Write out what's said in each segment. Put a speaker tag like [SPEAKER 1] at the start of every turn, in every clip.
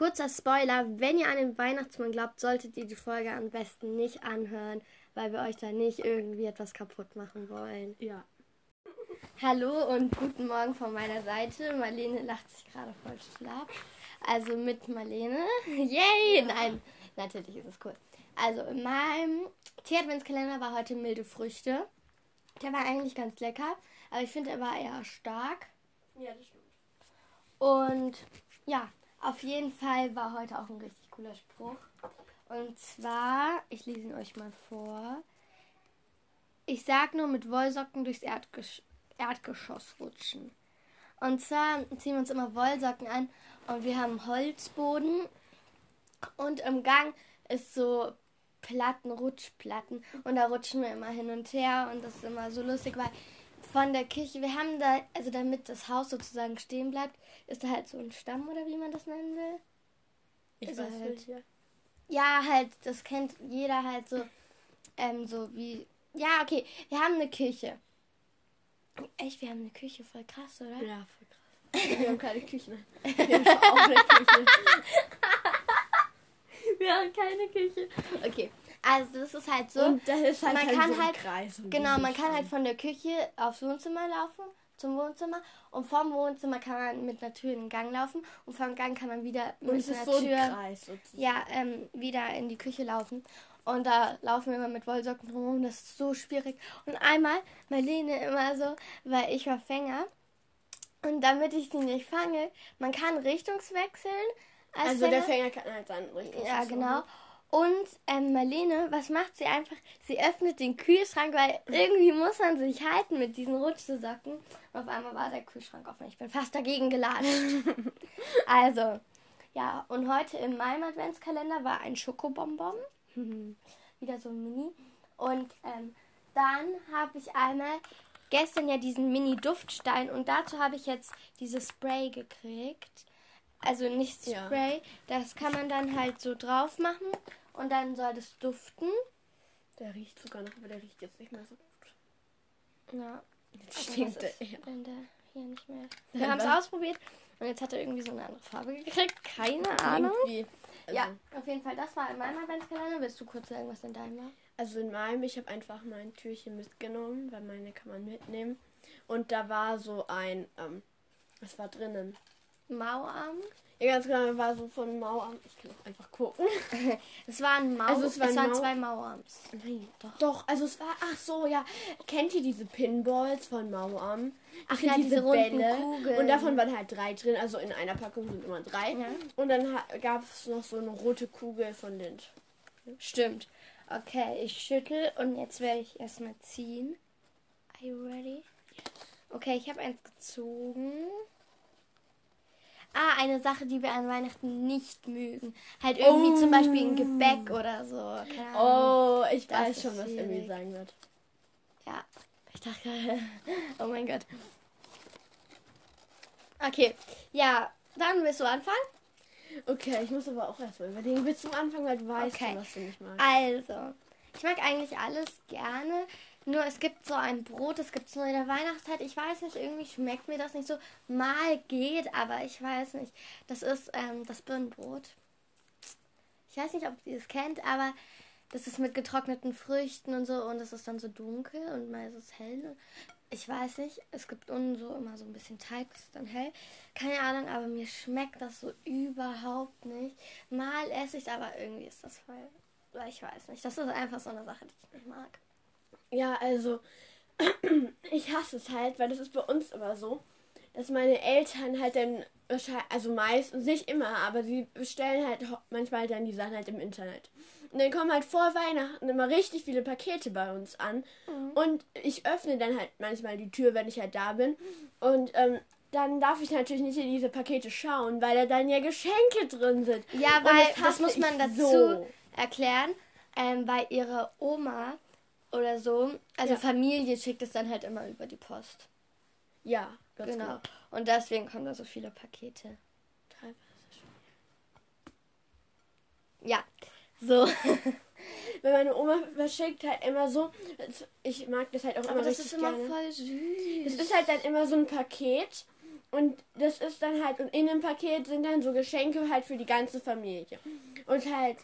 [SPEAKER 1] kurzer Spoiler, wenn ihr an den Weihnachtsmann glaubt, solltet ihr die Folge am besten nicht anhören, weil wir euch da nicht irgendwie etwas kaputt machen wollen.
[SPEAKER 2] Ja.
[SPEAKER 1] Hallo und guten Morgen von meiner Seite. Marlene lacht sich gerade voll schlapp. Also mit Marlene. Yay! Nein, natürlich ist es cool. Also in meinem Tee-Adventskalender war heute milde Früchte. Der war eigentlich ganz lecker, aber ich finde, er war eher stark.
[SPEAKER 2] Ja, das stimmt.
[SPEAKER 1] Und ja, auf jeden Fall war heute auch ein richtig cooler Spruch. Und zwar, ich lese ihn euch mal vor. Ich sag nur mit Wollsocken durchs Erdgesch Erdgeschoss rutschen. Und zwar ziehen wir uns immer Wollsocken an und wir haben Holzboden und im Gang ist so Platten, Rutschplatten und da rutschen wir immer hin und her und das ist immer so lustig, weil von der Küche, wir haben da, also damit das Haus sozusagen stehen bleibt, ist da halt so ein Stamm oder wie man das nennen will.
[SPEAKER 2] Ich
[SPEAKER 1] Also
[SPEAKER 2] weiß
[SPEAKER 1] halt-
[SPEAKER 2] welche.
[SPEAKER 1] Ja, halt, das kennt jeder halt so, ähm, so wie, ja, okay, wir haben eine Küche. Echt, wir haben eine Küche, voll krass, oder?
[SPEAKER 2] Ja, voll krass. Wir haben keine Küche. Wir haben auch eine Küche.
[SPEAKER 1] Wir haben keine Küche. Okay, also das ist halt so.
[SPEAKER 2] Und das ist halt,
[SPEAKER 1] man
[SPEAKER 2] halt
[SPEAKER 1] kann
[SPEAKER 2] so
[SPEAKER 1] halt-
[SPEAKER 2] Kreis.
[SPEAKER 1] Genau, man kann halt von der Küche aufs Wohnzimmer laufen, zum Wohnzimmer. Und vom Wohnzimmer kann man mit einer Tür in den Gang laufen. Und vom Gang kann man wieder
[SPEAKER 2] Und
[SPEAKER 1] mit einer
[SPEAKER 2] so ein
[SPEAKER 1] Tür
[SPEAKER 2] Kreis
[SPEAKER 1] ja, ähm, wieder in die Küche laufen. Und da laufen wir immer mit Wollsocken rum. Das ist so schwierig. Und einmal, Marlene immer so, weil ich war Fänger. Und damit ich sie nicht fange, man kann Richtungswechseln. Als
[SPEAKER 2] Also der
[SPEAKER 1] Fänger.
[SPEAKER 2] Fänger kann halt seinen Richtung.
[SPEAKER 1] Ja, genau. Und ähm, Marlene, was macht sie einfach? Sie öffnet den Kühlschrank, weil irgendwie muss man sich halten mit diesen Rutschsocken. Und auf einmal war der Kühlschrank offen. Ich bin fast dagegen gelatscht. also, ja, und heute in meinem Adventskalender war ein Schokobonbon. Wieder so ein Mini. Und ähm, dann habe ich einmal gestern ja diesen Mini-Duftstein und dazu habe ich jetzt dieses Spray gekriegt. Also nicht
[SPEAKER 2] Ja.
[SPEAKER 1] Spray, das kann man dann halt so drauf machen und dann soll das duften.
[SPEAKER 2] Der riecht sogar noch, aber der riecht jetzt nicht mehr so gut.
[SPEAKER 1] Ja,
[SPEAKER 2] Jetzt stinkt der.
[SPEAKER 1] denn der hier nicht mehr?
[SPEAKER 2] Ja,
[SPEAKER 1] Wir haben es ausprobiert und jetzt hat er irgendwie so eine andere Farbe gekriegt. Keine Ahnung.
[SPEAKER 2] Also,
[SPEAKER 1] Ja, auf jeden Fall, das war in meinem Adventskalender. Willst du kurz sagen, was in deinem war?
[SPEAKER 2] Also in meinem, ich habe einfach mein Türchen mitgenommen, weil meine kann man mitnehmen. Und da war so ein, ähm, was war drinnen?
[SPEAKER 1] Mauarm.
[SPEAKER 2] Ja, ganz genau, war so von Mauer. Ich kann auch einfach gucken.
[SPEAKER 1] Es waren Mau
[SPEAKER 2] Also es
[SPEAKER 1] es,
[SPEAKER 2] waren Mau-
[SPEAKER 1] zwei Mauarms. Nein, doch.
[SPEAKER 2] Doch, also es war, ach so, ja. Kennt ihr diese Pinballs von Mauam?
[SPEAKER 1] Ach ja, diese runden
[SPEAKER 2] Bälle.
[SPEAKER 1] Kugeln.
[SPEAKER 2] Und davon waren halt drei drin. Also in einer Packung sind immer drei.
[SPEAKER 1] Ja.
[SPEAKER 2] Und dann gab es noch so eine rote Kugel von Lind.
[SPEAKER 1] Stimmt. Okay, ich schüttel und jetzt werde ich erstmal ziehen. Are you ready? Okay, ich habe eins gezogen. Ah, eine Sache, die wir an Weihnachten nicht mögen. Halt irgendwie
[SPEAKER 2] Oh.
[SPEAKER 1] zum Beispiel ein Gebäck oder so.
[SPEAKER 2] Oh, ich
[SPEAKER 1] Das
[SPEAKER 2] weiß schon, was Emily
[SPEAKER 1] schwierig.
[SPEAKER 2] sagen wird.
[SPEAKER 1] Ja, ich dachte gerade, oh mein Gott. Okay, ja, dann willst du anfangen?
[SPEAKER 2] Okay, ich muss aber auch erstmal überlegen. Willst du anfangen, weil du weißt,
[SPEAKER 1] Okay.
[SPEAKER 2] schon, was du nicht magst?
[SPEAKER 1] Also, ich mag eigentlich alles gerne. Nur es gibt so ein Brot, das gibt es nur in der Weihnachtszeit. Ich weiß nicht, irgendwie schmeckt mir das nicht so. Mal geht, aber ich weiß nicht. Das ist ähm, das Birnenbrot. Ich weiß nicht, ob ihr es kennt, aber das ist mit getrockneten Früchten und so und es ist dann so dunkel und mal ist es hell. Ich weiß nicht, es gibt unten so immer so ein bisschen Teig, das ist dann hell. Keine Ahnung, aber mir schmeckt das so überhaupt nicht. Mal esse ich es, aber irgendwie ist das voll. Ich weiß nicht. Das ist einfach so eine Sache, die ich nicht mag.
[SPEAKER 2] Ja, also ich hasse es halt, weil das ist bei uns immer so, dass meine Eltern halt dann wahrscheinlich, also meistens, nicht immer, aber sie bestellen halt manchmal dann die Sachen halt im Internet. Und dann kommen halt vor Weihnachten immer richtig viele Pakete bei uns an. Und ich öffne dann halt manchmal die Tür, wenn ich halt da bin. Und ähm, dann darf ich natürlich nicht in diese Pakete schauen, weil da dann ja Geschenke drin sind.
[SPEAKER 1] Ja, weil das,
[SPEAKER 2] hasse
[SPEAKER 1] muss man dazu
[SPEAKER 2] so.
[SPEAKER 1] erklären, ähm, weil ihre Oma oder so, also
[SPEAKER 2] Ja.
[SPEAKER 1] Familie schickt es dann halt immer über die Post.
[SPEAKER 2] Ja,
[SPEAKER 1] Genau.
[SPEAKER 2] genau.
[SPEAKER 1] Und deswegen kommen da so viele Pakete.
[SPEAKER 2] Teilweise
[SPEAKER 1] Ja, so.
[SPEAKER 2] Weil meine Oma verschickt halt immer so. Ich mag das halt auch immer
[SPEAKER 1] Aber das ist immer
[SPEAKER 2] gerne.
[SPEAKER 1] voll süß.
[SPEAKER 2] Es ist halt dann immer so ein Paket und das ist dann halt, und in dem Paket sind dann so Geschenke halt für die ganze Familie. Und halt,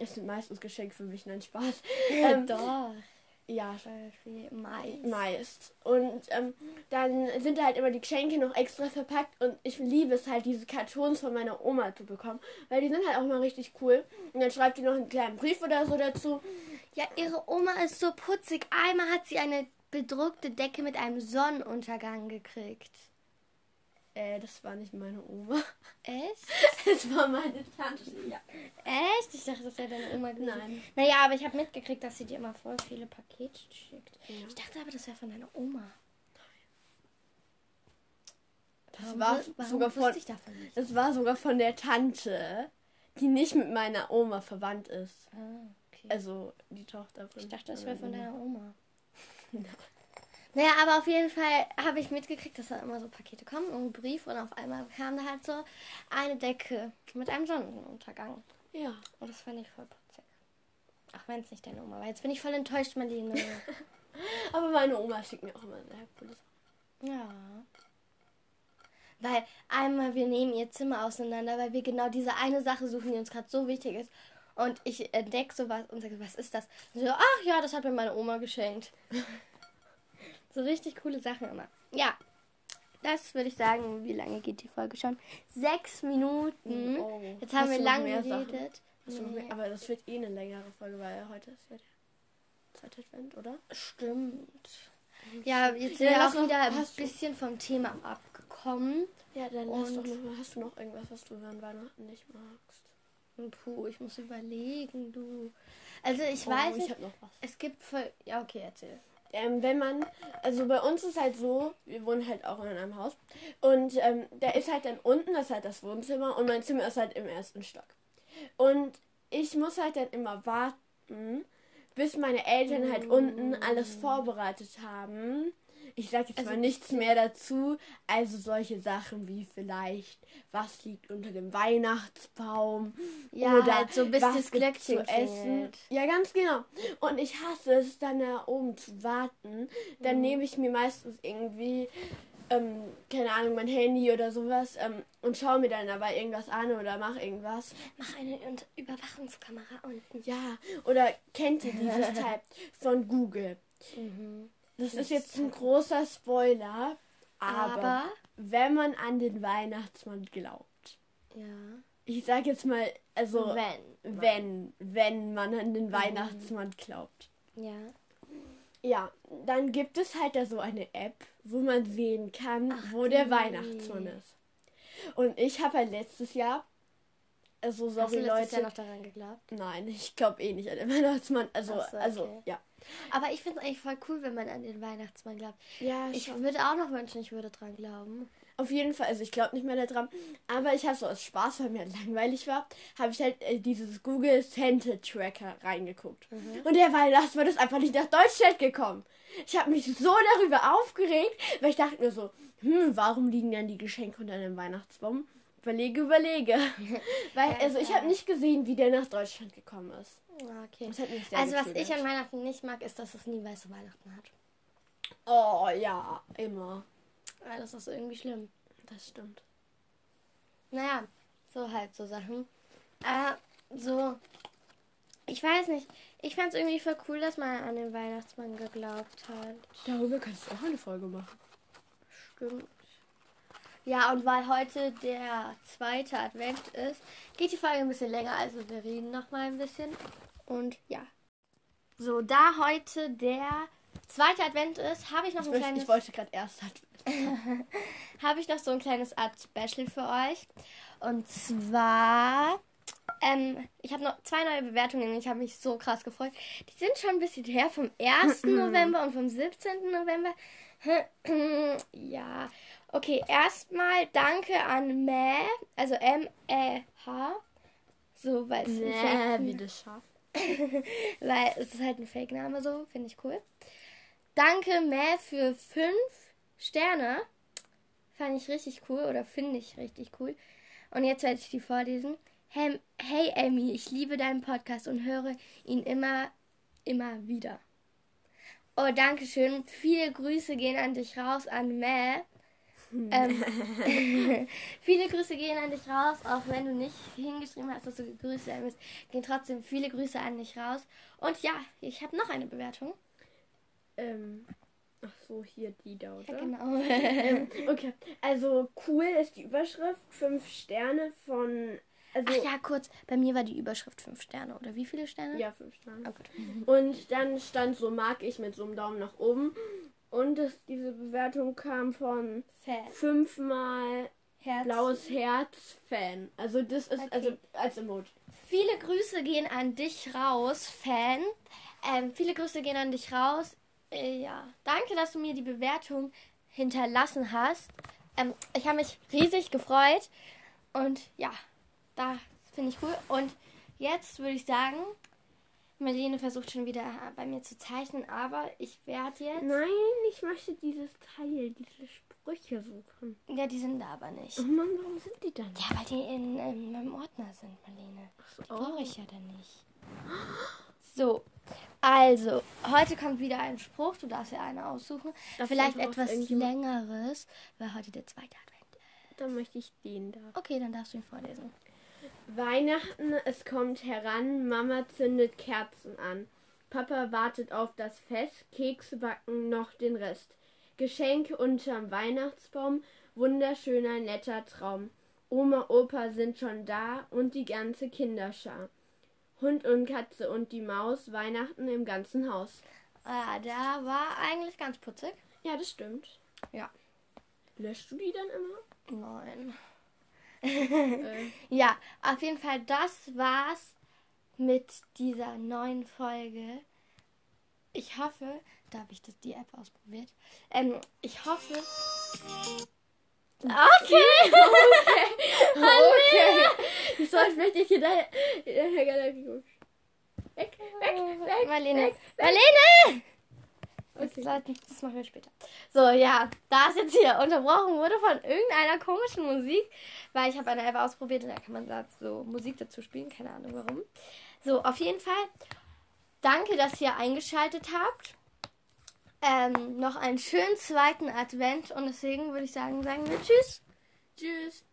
[SPEAKER 2] es sind meistens Geschenke für mich, nein, Spaß. Ähm,
[SPEAKER 1] Doch.
[SPEAKER 2] Ja,
[SPEAKER 1] Beispiel Mais.
[SPEAKER 2] meist. Und ähm, dann sind da halt immer die Geschenke noch extra verpackt und ich liebe es halt, diese Kartons von meiner Oma zu bekommen, weil die sind halt auch mal richtig cool. Und dann schreibt die noch einen kleinen Brief oder so dazu.
[SPEAKER 1] Ja, ihre Oma ist so putzig. Einmal hat sie eine bedruckte Decke mit einem Sonnenuntergang gekriegt.
[SPEAKER 2] Äh, das war nicht meine Oma.
[SPEAKER 1] Echt?
[SPEAKER 2] Das war meine Tante. Ja.
[SPEAKER 1] Echt? Ich dachte, das wäre deine Oma gewesen.
[SPEAKER 2] Nein.
[SPEAKER 1] Naja, aber ich habe mitgekriegt, dass sie dir immer voll viele Pakete schickt.
[SPEAKER 2] Ja.
[SPEAKER 1] Ich dachte aber, das wäre von deiner Oma.
[SPEAKER 2] Das war
[SPEAKER 1] warum
[SPEAKER 2] sogar von,
[SPEAKER 1] ich davon nicht?
[SPEAKER 2] das war sogar von der Tante, die nicht mit meiner Oma verwandt ist.
[SPEAKER 1] Ah, okay.
[SPEAKER 2] Also die Tochter von
[SPEAKER 1] ich dachte, das wäre von deiner Oma.
[SPEAKER 2] Nein.
[SPEAKER 1] Naja, aber auf jeden Fall habe ich mitgekriegt, dass da immer so Pakete kommen und ein Brief und auf einmal kam da halt so eine Decke mit einem Sonnenuntergang.
[SPEAKER 2] Ja.
[SPEAKER 1] Und das fand ich voll putzig. Auch wenn es nicht deine Oma war. Jetzt bin ich voll enttäuscht, Marlene.
[SPEAKER 2] Aber meine Oma schickt mir auch immer coole Sachen.
[SPEAKER 1] ja. Weil einmal wir nehmen ihr Zimmer auseinander, weil wir genau diese eine Sache suchen, die uns gerade so wichtig ist. Und ich entdecke sowas und sage, was ist das? Und so, ach ja, das hat mir meine Oma geschenkt. so richtig coole Sachen immer. Ja, das würde ich sagen. Wie lange geht die Folge schon? Sechs Minuten.
[SPEAKER 2] Oh.
[SPEAKER 1] Jetzt haben
[SPEAKER 2] Hast
[SPEAKER 1] wir
[SPEAKER 2] du
[SPEAKER 1] lange geredet.
[SPEAKER 2] Hast du
[SPEAKER 1] Nee.
[SPEAKER 2] Aber das wird eh eine längere Folge, weil heute ist ja der zweite Advent, oder?
[SPEAKER 1] Stimmt. Ja, jetzt sind
[SPEAKER 2] Ja,
[SPEAKER 1] wir auch wieder ein
[SPEAKER 2] hast du-
[SPEAKER 1] bisschen vom Thema abgekommen.
[SPEAKER 2] Ja, dann noch mal. Hast du noch irgendwas, was du an Weihnachten nicht magst?
[SPEAKER 1] Puh, ich muss überlegen, du. Also ich
[SPEAKER 2] Oh,
[SPEAKER 1] weiß
[SPEAKER 2] ich
[SPEAKER 1] nicht,
[SPEAKER 2] habe noch was.
[SPEAKER 1] es gibt voll... Ja, okay, erzähl.
[SPEAKER 2] Ähm, wenn man, also bei uns ist halt so, wir wohnen halt auch in einem Haus und ähm, da ist halt dann unten, das ist halt das Wohnzimmer und mein Zimmer ist halt im ersten Stock. Und ich muss halt dann immer warten, bis meine Eltern halt unten alles vorbereitet haben. Ich sag jetzt
[SPEAKER 1] Also
[SPEAKER 2] mal nichts mehr dazu. Also solche Sachen wie vielleicht, was liegt unter dem Weihnachtsbaum
[SPEAKER 1] Ja,
[SPEAKER 2] oder
[SPEAKER 1] halt so bis
[SPEAKER 2] was
[SPEAKER 1] das Glöckchen
[SPEAKER 2] zu essen. Ja, ganz genau. Und ich hasse es, dann da oben zu warten. Dann
[SPEAKER 1] Mhm.
[SPEAKER 2] nehme ich mir meistens irgendwie, ähm, keine Ahnung, mein Handy oder sowas ähm, und schaue mir dann dabei irgendwas an oder mache irgendwas.
[SPEAKER 1] Mach eine Überwachungskamera unten.
[SPEAKER 2] Ja, oder kennt ihr dieses Type von Google?
[SPEAKER 1] Mhm.
[SPEAKER 2] Das ist jetzt ein großer Spoiler, aber,
[SPEAKER 1] Aber,
[SPEAKER 2] wenn man an den Weihnachtsmann glaubt,
[SPEAKER 1] ja.
[SPEAKER 2] ich sag jetzt mal, also
[SPEAKER 1] wenn.
[SPEAKER 2] wenn, wenn man an
[SPEAKER 1] Mhm.
[SPEAKER 2] den Weihnachtsmann glaubt.
[SPEAKER 1] Ja.
[SPEAKER 2] Ja, dann gibt es halt da so eine App, wo man sehen kann,
[SPEAKER 1] Ach,
[SPEAKER 2] wo der
[SPEAKER 1] die.
[SPEAKER 2] Weihnachtsmann ist. Und ich habe halt letztes Jahr, also
[SPEAKER 1] Hast du
[SPEAKER 2] sorry Leute,
[SPEAKER 1] Jahr noch daran geglaubt?
[SPEAKER 2] nein, ich glaube eh nicht an den Weihnachtsmann. Also,
[SPEAKER 1] so,
[SPEAKER 2] also
[SPEAKER 1] okay.
[SPEAKER 2] ja.
[SPEAKER 1] Aber ich finde es eigentlich voll cool, wenn man an den Weihnachtsmann glaubt.
[SPEAKER 2] Ja,
[SPEAKER 1] Ich würde auch noch wünschen, ich würde dran glauben.
[SPEAKER 2] Auf jeden Fall, also ich glaube nicht mehr daran, aber ich habe so aus Spaß, weil mir langweilig war, habe ich halt äh, dieses Google Santa Tracker reingeguckt.
[SPEAKER 1] Mhm.
[SPEAKER 2] Und der Weihnachtsmann ist einfach nicht nach Deutschland gekommen. Ich habe mich so darüber aufgeregt, weil ich dachte mir so, hm, warum liegen denn die Geschenke unter dem Weihnachtsbaum? Überlege, überlege. weil,
[SPEAKER 1] Ja,
[SPEAKER 2] also ich habe nicht gesehen, wie der nach Deutschland gekommen ist.
[SPEAKER 1] Ah, Okay. Also was ich an Weihnachten nicht mag, ist, dass es nie weiße Weihnachten hat.
[SPEAKER 2] Oh ja, immer.
[SPEAKER 1] Weil das ist irgendwie schlimm.
[SPEAKER 2] Das stimmt.
[SPEAKER 1] Naja, so halt so Sachen. Aber so, ich weiß nicht. Ich fand es irgendwie voll cool, dass man an den Weihnachtsmann geglaubt hat.
[SPEAKER 2] Darüber kannst du auch eine Folge machen.
[SPEAKER 1] Stimmt. Ja, und weil heute der zweite Advent ist, geht die Folge ein bisschen länger. Also wir reden noch mal ein bisschen. Und ja. So, da heute der zweite Advent ist, habe ich noch
[SPEAKER 2] Ich,
[SPEAKER 1] ein
[SPEAKER 2] möchte,
[SPEAKER 1] kleines
[SPEAKER 2] ich wollte gerade erst halt.
[SPEAKER 1] habe ich noch so ein kleines Art Special für euch. Und zwar, ähm, ich habe noch zwei neue Bewertungen ich habe mich so krass gefreut. Die sind schon ein bisschen her, vom 1. November und vom 17. November. ja, okay, erstmal danke an Mä, also M-E-H. So, weil es ein Fake-
[SPEAKER 2] wie das schafft.
[SPEAKER 1] weil es ist halt ein Fake-Name so, finde ich cool. Danke, Mä, für fünf Sterne. Fand ich richtig cool oder finde ich richtig cool. Und jetzt werde ich die vorlesen. Hey, hey Amy, ich liebe deinen Podcast und höre ihn immer, immer wieder. Oh, danke schön. Viele Grüße gehen an dich raus, an Mä. Ähm, viele Grüße gehen an dich raus, auch wenn du nicht hingeschrieben hast, dass du gegrüßt werden willst. Gehen trotzdem viele Grüße an dich raus. Und ja, ich habe noch eine Bewertung.
[SPEAKER 2] Ähm, ach so, hier die da, oder?
[SPEAKER 1] Ja, genau.
[SPEAKER 2] Ähm, okay, also cool ist die Überschrift. Fünf Sterne von. Also,
[SPEAKER 1] Ach ja, kurz. Bei mir war die Überschrift 5 Sterne. Oder wie viele Sterne?
[SPEAKER 2] ja, fünf Sterne.
[SPEAKER 1] Oh.
[SPEAKER 2] Und dann stand so, mag ich mit so einem Daumen nach oben. Und das, diese Bewertung kam von
[SPEAKER 1] Fan.
[SPEAKER 2] fünfmal
[SPEAKER 1] Herz.
[SPEAKER 2] blaues Herz Fan. Also das ist
[SPEAKER 1] Okay.
[SPEAKER 2] also als Emoji.
[SPEAKER 1] Viele Grüße gehen an dich raus, Fan. Ähm, viele Grüße gehen an dich raus. Äh, ja, danke, dass du mir die Bewertung hinterlassen hast. Ähm, ich habe mich riesig gefreut. Und ja, da finde ich cool. Und jetzt würde ich sagen, Marlene versucht schon wieder bei mir zu zeichnen, aber ich werde jetzt.
[SPEAKER 2] Nein, ich möchte dieses Teil, diese Sprüche suchen.
[SPEAKER 1] Ja, die sind da aber nicht.
[SPEAKER 2] Oh Mann, warum sind die dann?
[SPEAKER 1] Ja, weil die in, in meinem Ordner sind, Marlene.
[SPEAKER 2] so,
[SPEAKER 1] Die brauche ich ja dann nicht. So, also, heute kommt wieder ein Spruch. Du darfst ja einen aussuchen.
[SPEAKER 2] Darf ich
[SPEAKER 1] Vielleicht etwas längeres, weil heute der zweite Advent ist.
[SPEAKER 2] Dann möchte ich den da.
[SPEAKER 1] Okay, dann darfst du ihn vorlesen.
[SPEAKER 2] Weihnachten, es kommt heran, Mama zündet Kerzen an. Papa wartet auf das Fest, Kekse backen noch den Rest. Geschenke unterm Weihnachtsbaum, wunderschöner netter Traum. Oma, Opa sind schon da und die ganze Kinderschar. Hund und Katze und die Maus, Weihnachten im ganzen Haus.
[SPEAKER 1] Ah, der war eigentlich ganz putzig.
[SPEAKER 2] Ja, das stimmt.
[SPEAKER 1] Ja.
[SPEAKER 2] Löschst du die dann immer?
[SPEAKER 1] Nein.
[SPEAKER 2] Äh,
[SPEAKER 1] Ja, auf jeden Fall, das war's mit dieser neuen Folge. Ich hoffe, da habe ich das, die App ausprobiert. Ähm, ich hoffe. Okay.
[SPEAKER 2] okay. So, ich möchte hier in der Galerie. Weg, weg, weg.
[SPEAKER 1] Marlene.
[SPEAKER 2] weg, weg.
[SPEAKER 1] Marlene! Das,
[SPEAKER 2] Okay.
[SPEAKER 1] sollten- das machen wir später. So, ja, da es jetzt hier unterbrochen wurde von irgendeiner komischen Musik, weil ich habe eine App ausprobiert und da kann man so Musik dazu spielen, keine Ahnung warum. So, auf jeden Fall, danke, dass ihr eingeschaltet habt. Ähm, noch einen schönen zweiten Advent und deswegen würde ich sagen, sagen wir Tschüss.
[SPEAKER 2] Tschüss.